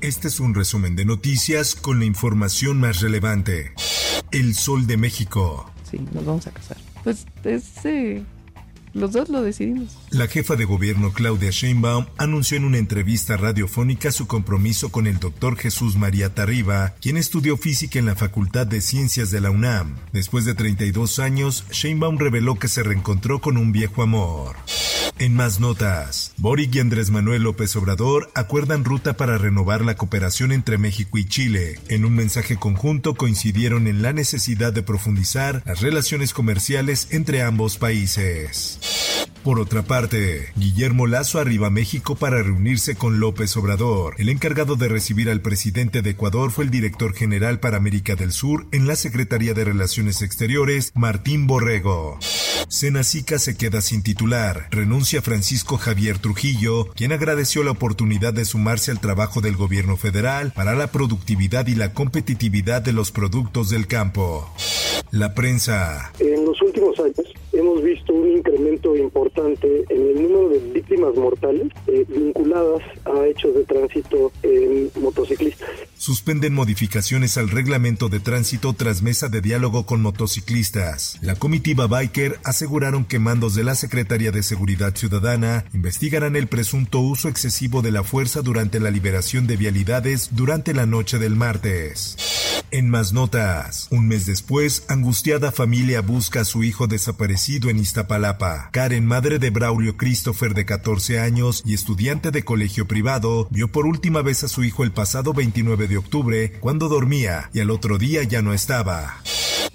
Este es un resumen de noticias con la información más relevante. El Sol de México. Sí, nos vamos a casar. Pues ese... Los dos lo decidimos. La jefa de gobierno Claudia Sheinbaum anunció en una entrevista radiofónica su compromiso con el doctor Jesús María Tarriba, quien estudió física en la Facultad de Ciencias de la UNAM. Después de 32 años, Sheinbaum reveló que se reencontró con un viejo amor. En más notas, Boric y Andrés Manuel López Obrador acuerdan ruta para renovar la cooperación entre México y Chile. En un mensaje conjunto coincidieron en la necesidad de profundizar las relaciones comerciales entre ambos países. Por otra parte, Guillermo Lazo arriba a México para reunirse con López Obrador. El encargado de recibir al presidente de Ecuador fue el director general para América del Sur en la Secretaría de Relaciones Exteriores, Martín Borrego. Senacica se queda sin titular. Renuncia Francisco Javier Trujillo, quien agradeció la oportunidad de sumarse al trabajo del gobierno federal para la productividad y la competitividad de los productos del campo. La prensa. En los últimos años hemos visto un incremento importante en el número de víctimas mortales eh, vinculadas a hechos de tránsito en motociclistas. Suspenden modificaciones al reglamento de tránsito tras mesa de diálogo con motociclistas. La comitiva Biker aseguraron que mandos de la Secretaría de Seguridad Ciudadana investigarán el presunto uso excesivo de la fuerza durante la liberación de vialidades durante la noche del martes. En más notas, un mes después, angustiada familia busca a su hijo desaparecido en Iztapalapa. Karen, madre de Braulio Christopher de 14 años y estudiante de colegio privado, vio por última vez a su hijo el pasado 29 de octubre cuando dormía y al otro día ya no estaba.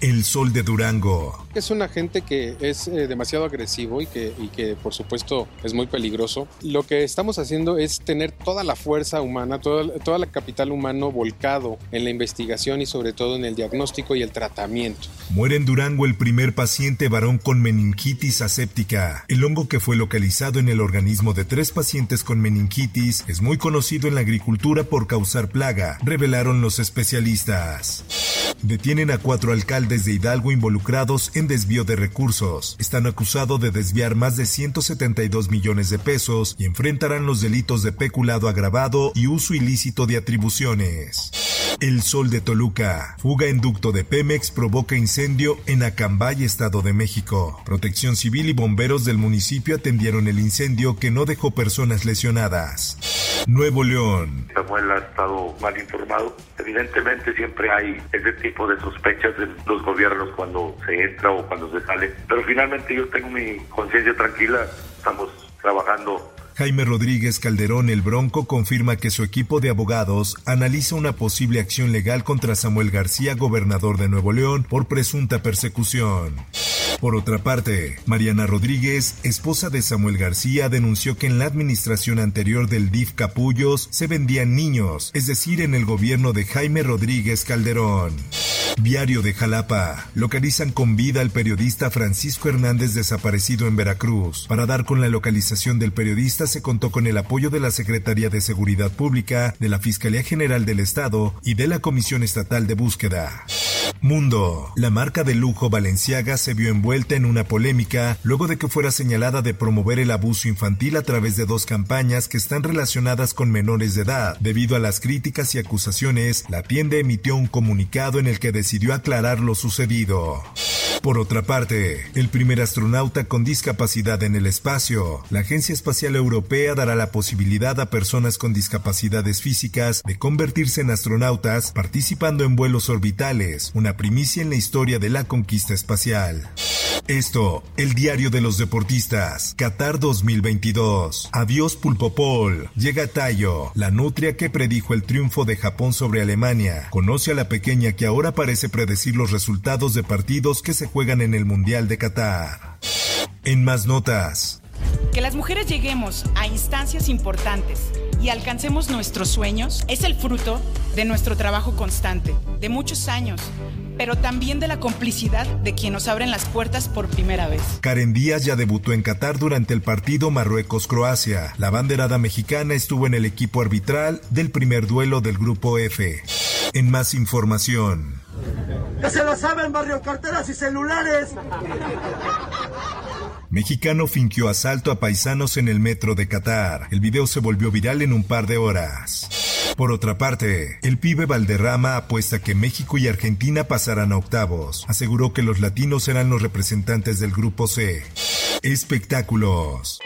El sol de Durango. Es un agente que es eh, demasiado agresivo y que, y que por supuesto es muy peligroso. Lo que estamos haciendo es tener toda la fuerza humana, toda, toda la capital humano volcado en la investigación y sobre todo en el diagnóstico y el tratamiento. Muere en Durango el primer paciente varón con meningitis aséptica. El hongo que fue localizado en el organismo de tres pacientes con meningitis es muy conocido en la agricultura por causar plaga, revelaron los especialistas. Detienen a cuatro alcaldes de Hidalgo involucrados en desvío de recursos. Están acusados de desviar más de 172 millones de pesos y enfrentarán los delitos de peculado agravado y uso ilícito de atribuciones. El Sol de Toluca. Fuga en ducto de Pemex provoca incendio en Acambay, Estado de México. Protección Civil y bomberos del municipio atendieron el incendio que no dejó personas lesionadas. Nuevo León. Samuel ha estado mal informado. Evidentemente siempre hay ese tipo de sospechas en los gobiernos cuando se entra o cuando se sale. Pero finalmente yo tengo mi conciencia tranquila. Estamos trabajando Jaime Rodríguez Calderón el Bronco confirma que su equipo de abogados analiza una posible acción legal contra Samuel García, gobernador de Nuevo León, por presunta persecución. Por otra parte, Mariana Rodríguez, esposa de Samuel García, denunció que en la administración anterior del DIF Capullos se vendían niños, es decir, en el gobierno de Jaime Rodríguez Calderón. Diario de Jalapa. Localizan con vida al periodista Francisco Hernández desaparecido en Veracruz. Para dar con la localización del periodista se contó con el apoyo de la Secretaría de Seguridad Pública, de la Fiscalía General del Estado y de la Comisión Estatal de Búsqueda. Mundo. La marca de lujo Valenciaga se vio envuelta en una polémica luego de que fuera señalada de promover el abuso infantil a través de dos campañas que están relacionadas con menores de edad. Debido a las críticas y acusaciones, la tienda emitió un comunicado en el que decidió aclarar lo sucedido. Por otra parte, el primer astronauta con discapacidad en el espacio, la Agencia Espacial Europea dará la posibilidad a personas con discapacidades físicas de convertirse en astronautas participando en vuelos orbitales, una primicia en la historia de la conquista espacial. Esto, el diario de los deportistas, Qatar 2022. Adiós Pulpopol. Llega Tayo, la nutria que predijo el triunfo de Japón sobre Alemania. Conoce a la pequeña que ahora parece predecir los resultados de partidos que se juegan en el Mundial de Qatar. En más notas. Que las mujeres lleguemos a instancias importantes y alcancemos nuestros sueños es el fruto de nuestro trabajo constante, de muchos años, pero también de la complicidad de quien nos abren las puertas por primera vez. Karen Díaz ya debutó en Qatar durante el partido Marruecos-Croacia. La banderada mexicana estuvo en el equipo arbitral del primer duelo del Grupo F. En más información. ¡Ya se lo saben, barrio carteras y celulares! Mexicano fingió asalto a paisanos en el metro de Qatar. El video se volvió viral en un par de horas. Por otra parte, el pibe Valderrama apuesta que México y Argentina pasarán a octavos. Aseguró que los latinos serán los representantes del grupo C. Espectáculos.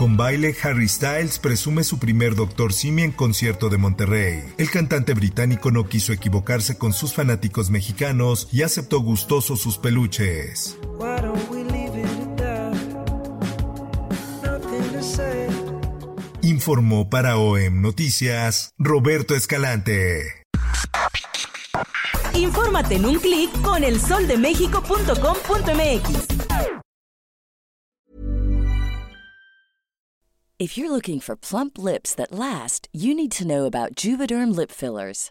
Con baile, Harry Styles presume su primer Dr. Simi en concierto de Monterrey. El cantante británico no quiso equivocarse con sus fanáticos mexicanos y aceptó gustoso sus peluches. Informó para OEM Noticias Roberto Escalante. Infórmate en un clic con elsoldemexico.com.mx. If you're looking for plump lips that last, you need to know about Juvederm lip fillers.